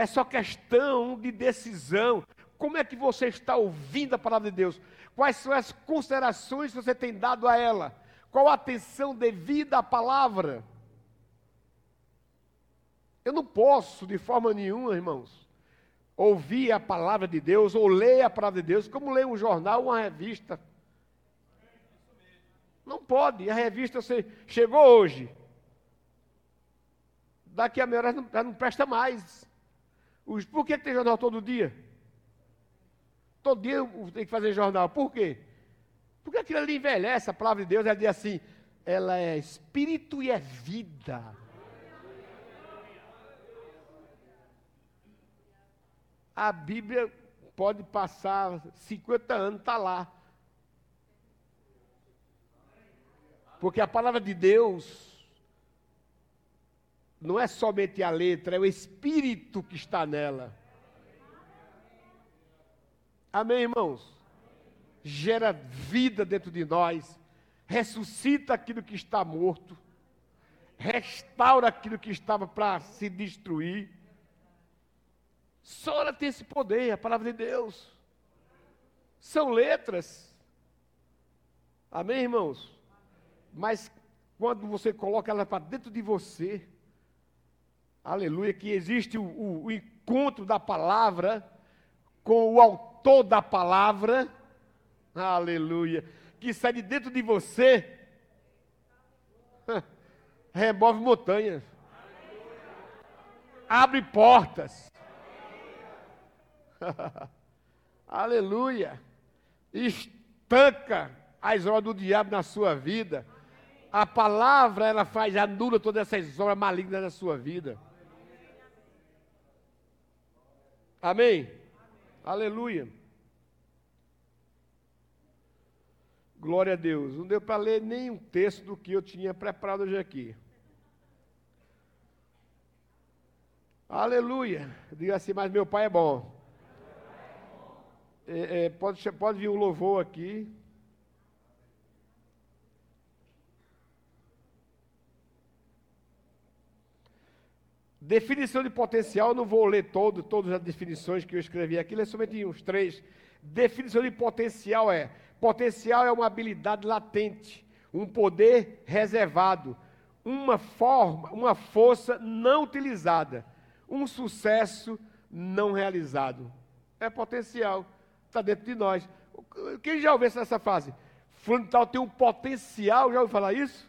É só questão de decisão. Como é que você está ouvindo a palavra de Deus? Quais são as considerações que você tem dado a ela? Qual a atenção devida à palavra? Eu não posso, de forma nenhuma, irmãos, ouvir a palavra de Deus ou ler a palavra de Deus como ler um jornal uma revista. Não pode. A revista você chegou hoje. Daqui a meia hora já não presta mais. Por que tem jornal todo dia? Todo dia tem que fazer jornal. Por quê? Porque aquilo ali envelhece, a palavra de Deus, ela diz assim, ela é espírito e é vida. A Bíblia pode passar 50 anos, está lá. Porque a palavra de Deus não é somente a letra, é o espírito que está nela. Amém, irmãos? Gera vida dentro de nós, ressuscita aquilo que está morto, restaura aquilo que estava para se destruir. Só ela tem esse poder, a palavra de Deus. São letras. Amém, irmãos? Mas quando você coloca ela para dentro de você, aleluia, que existe o, o, o encontro da palavra com o autor da palavra, aleluia, que sai de dentro de você, remove montanhas, abre portas, <laughs> aleluia, estanca as obras do diabo na sua vida. A palavra, ela faz, anula todas essas obras malignas na sua vida. Amém? Aleluia. Glória a Deus. Não deu para ler nem um texto do que eu tinha preparado hoje aqui. Aleluia. Diga assim, mas meu pai é bom. É, é, pode, pode vir um louvor aqui. Definição de potencial, não vou ler todo, todas as definições que eu escrevi aqui, é somente uns três. Definição de potencial é: potencial é uma habilidade latente, um poder reservado, uma forma, uma força não utilizada, um sucesso não realizado. É potencial, está dentro de nós. Quem já ouviu essa frase? Fulano tem um potencial, já ouviu falar isso?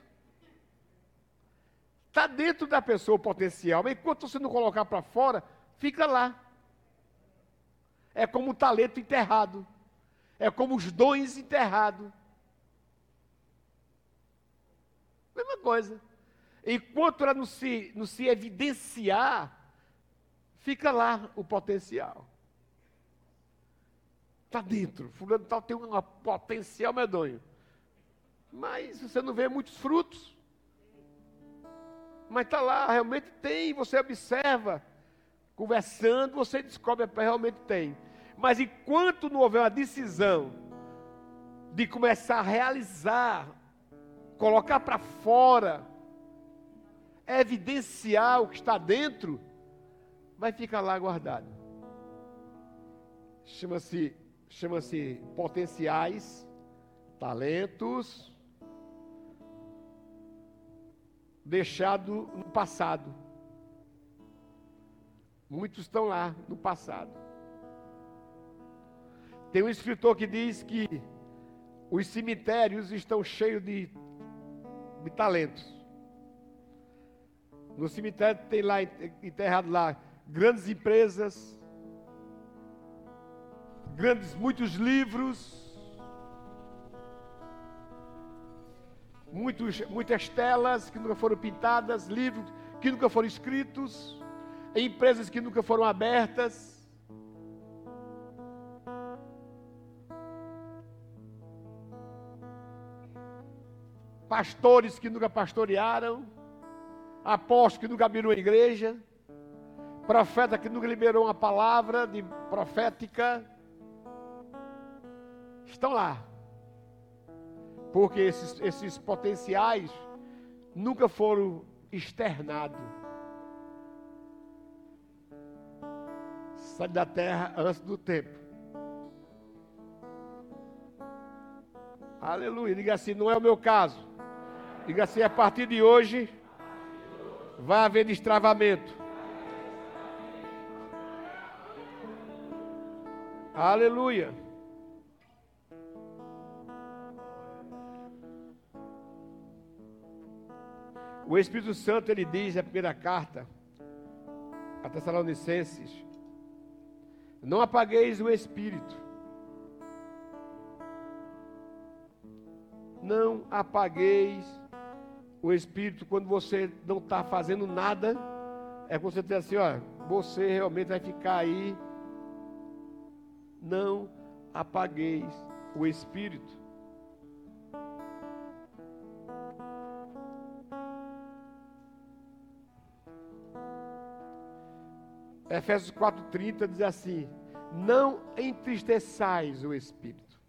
Está dentro da pessoa o potencial, mas enquanto você não colocar para fora, fica lá. É como o talento enterrado. É como os dons enterrados. Mesma coisa. Enquanto ela não se, não se evidenciar, fica lá o potencial. Está dentro. Fulano tal tem um potencial medonho. Mas você não vê muitos frutos mas está lá, realmente tem, você observa, conversando, você descobre realmente tem. Mas enquanto não houver uma decisão de começar a realizar, colocar para fora, evidenciar o que está dentro, vai ficar lá guardado. Chama-se chama-se potenciais, talentos, deixado no passado. Muitos estão lá no passado. Tem um escritor que diz que os cemitérios estão cheios de, de talentos. No cemitério tem lá enterrado lá grandes empresas, grandes muitos livros, muitos, muitas telas que nunca foram pintadas, livros que nunca foram escritos, empresas que nunca foram abertas. Pastores que nunca pastorearam, apóstolos que nunca abriram a igreja, profeta que nunca liberou uma palavra de profética, estão lá porque esses, esses potenciais nunca foram externados. Sai da terra antes do tempo. Aleluia. Diga assim, não é o meu caso. Diga assim, a partir de hoje vai haver destravamento. Aleluia. O Espírito Santo, ele diz na primeira carta, a Tessalonicenses: Não apagueis o Espírito. Não apagueis o Espírito quando você não está fazendo nada. É quando você diz assim: ó, você realmente vai ficar aí. Não apagueis o Espírito. Efésios 4,30 diz assim: Não entristeçais o Espírito.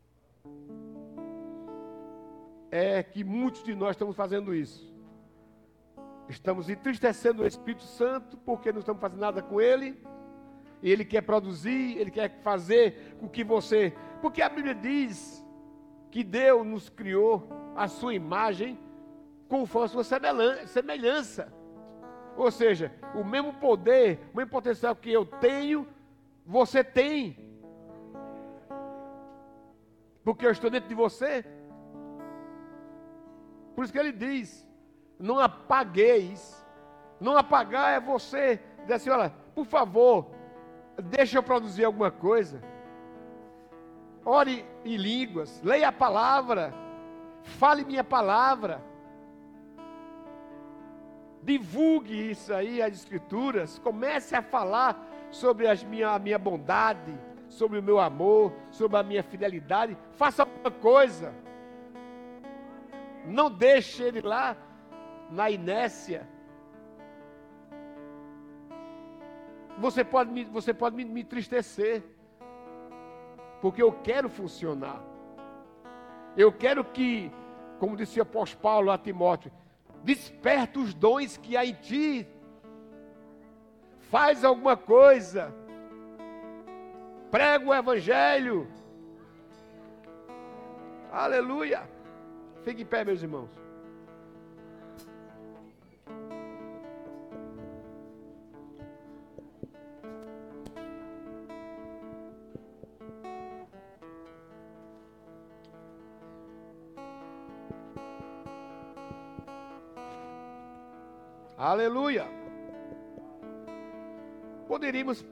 É que muitos de nós estamos fazendo isso. Estamos entristecendo o Espírito Santo porque não estamos fazendo nada com ele. E ele quer produzir, ele quer fazer com que você. Porque a Bíblia diz que Deus nos criou a sua imagem conforme a sua semelhança. Ou seja, o mesmo poder, o mesmo potencial que eu tenho, você tem. Porque eu estou dentro de você. Por isso que ele diz: não apagueis. Não apagar é você dizer assim: olha, por favor, deixa eu produzir alguma coisa. Ore em línguas, leia a palavra, fale minha palavra divulgue isso aí, as escrituras, comece a falar sobre as minha, a minha bondade, sobre o meu amor, sobre a minha fidelidade, faça alguma coisa. Não deixe ele lá na inércia. Você pode me, você pode me, me entristecer, porque eu quero funcionar. Eu quero que, como disse o apóstolo Paulo a Timóteo, Desperta os dons que há em ti. Faz alguma coisa. Prega o evangelho. Aleluia. Fique em pé, meus irmãos. Aleluia. Poderíamos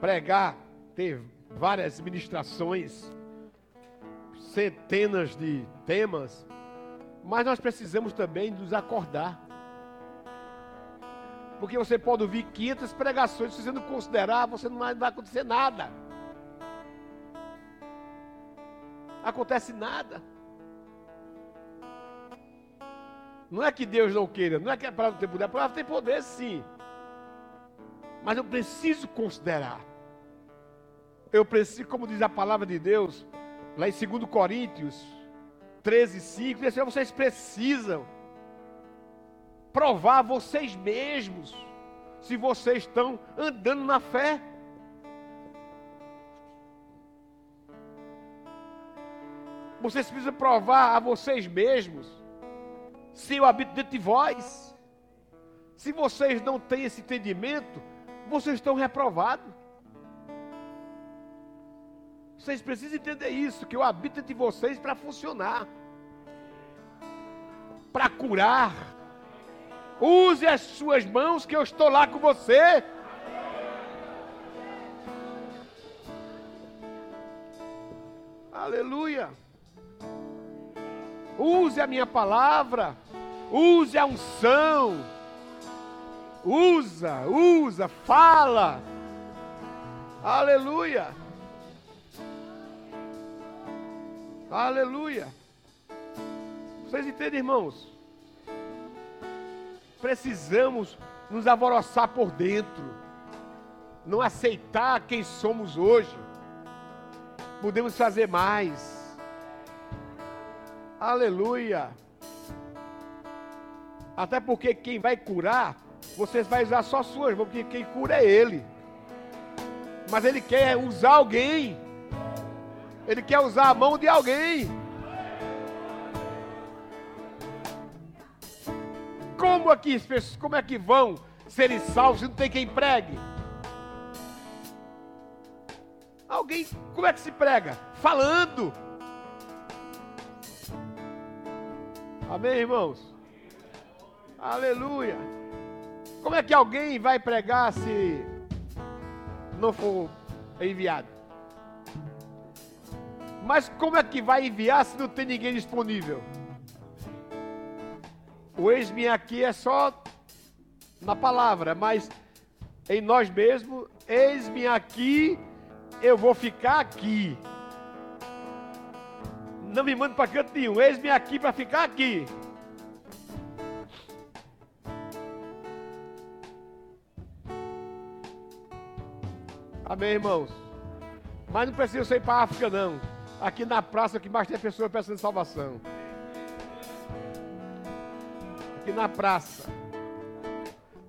pregar, ter várias ministrações, centenas de temas, mas nós precisamos também nos acordar. Porque você pode ouvir 500 pregações, se você não considerar, você não vai, não vai acontecer nada. Acontece nada. Não é que Deus não queira, não é que a palavra tem poder, a palavra tem poder sim. Mas eu preciso considerar. Eu preciso, como diz a palavra de Deus, lá em 2 Coríntios 13, 5, diz assim, vocês precisam provar vocês mesmos se vocês estão andando na fé. Vocês precisam provar a vocês mesmos se eu habito dentro de vós. Se vocês não têm esse entendimento, vocês estão reprovados. Vocês precisam entender isso, que eu habito entre vocês para funcionar. Para curar. Use as suas mãos que eu estou lá com você. Aleluia. Use a minha palavra. Use a unção. Usa, usa, fala. Aleluia. Aleluia. Vocês entendem, irmãos? Precisamos nos alvoroçar por dentro. Não aceitar quem somos hoje. Podemos fazer mais. Aleluia. Até porque quem vai curar, você vai usar só suas mãos, porque quem cura é Ele. Mas Ele quer usar alguém. Ele quer usar a mão de alguém. Como é que, como é que vão serem salvos se não tem quem pregue? Alguém, como é que se prega? Falando. Amém, irmãos? Aleluia. Como é que alguém vai pregar se não for enviado? Mas como é que vai enviar se não tem ninguém disponível? O ex-me aqui é só na palavra, mas em nós mesmos, eis-me aqui, eu vou ficar aqui. Não me mande para canto nenhum, eis-me aqui para ficar aqui. Amém, irmãos? Mas não precisa ser para a África, não. Aqui na praça que mais tem pessoas precisando de salvação. Aqui na praça.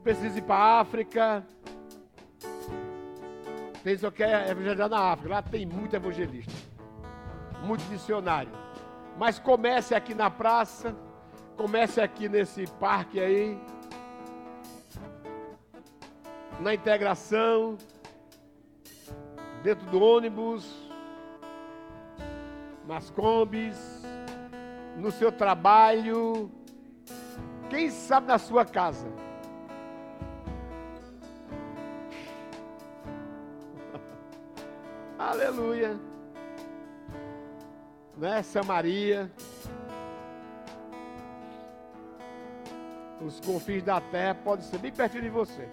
Precisa ir para a África. Tem só quer evangelizar na África. Lá tem muito evangelista. Muito missionário. Mas comece aqui na praça. Comece aqui nesse parque aí. Na integração dentro do ônibus, nas combis, no seu trabalho, quem sabe na sua casa. <laughs> Aleluia. Né, Samaria. Os confins da terra podem ser bem pertinho de você.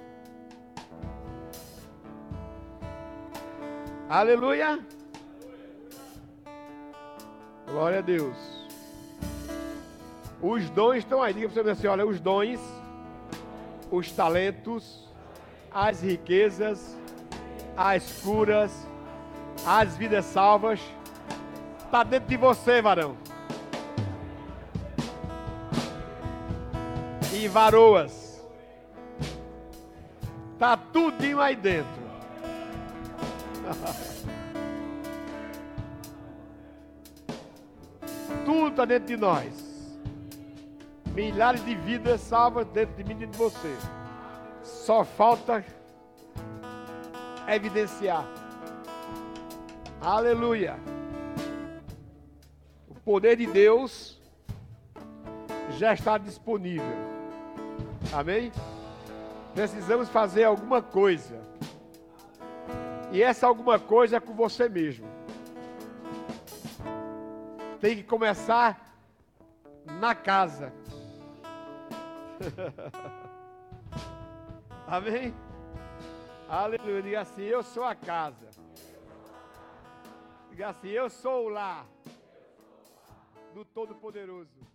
Aleluia. Glória a Deus. Os dons estão aí. Diga para você assim: olha, os dons, os talentos, as riquezas, as curas, as vidas salvas, está dentro de você, varão. E varoas, está tudinho aí dentro. <laughs> Tudo está dentro de nós. Milhares de vidas salvas dentro de mim e de você. Só falta evidenciar. Aleluia. O poder de Deus já está disponível. Amém? Precisamos fazer alguma coisa. E essa alguma coisa é com você mesmo. Tem que começar na casa. <laughs> Amém? Aleluia. Diga assim: Eu sou a casa. Diga assim: Eu sou o lar do Todo-Poderoso.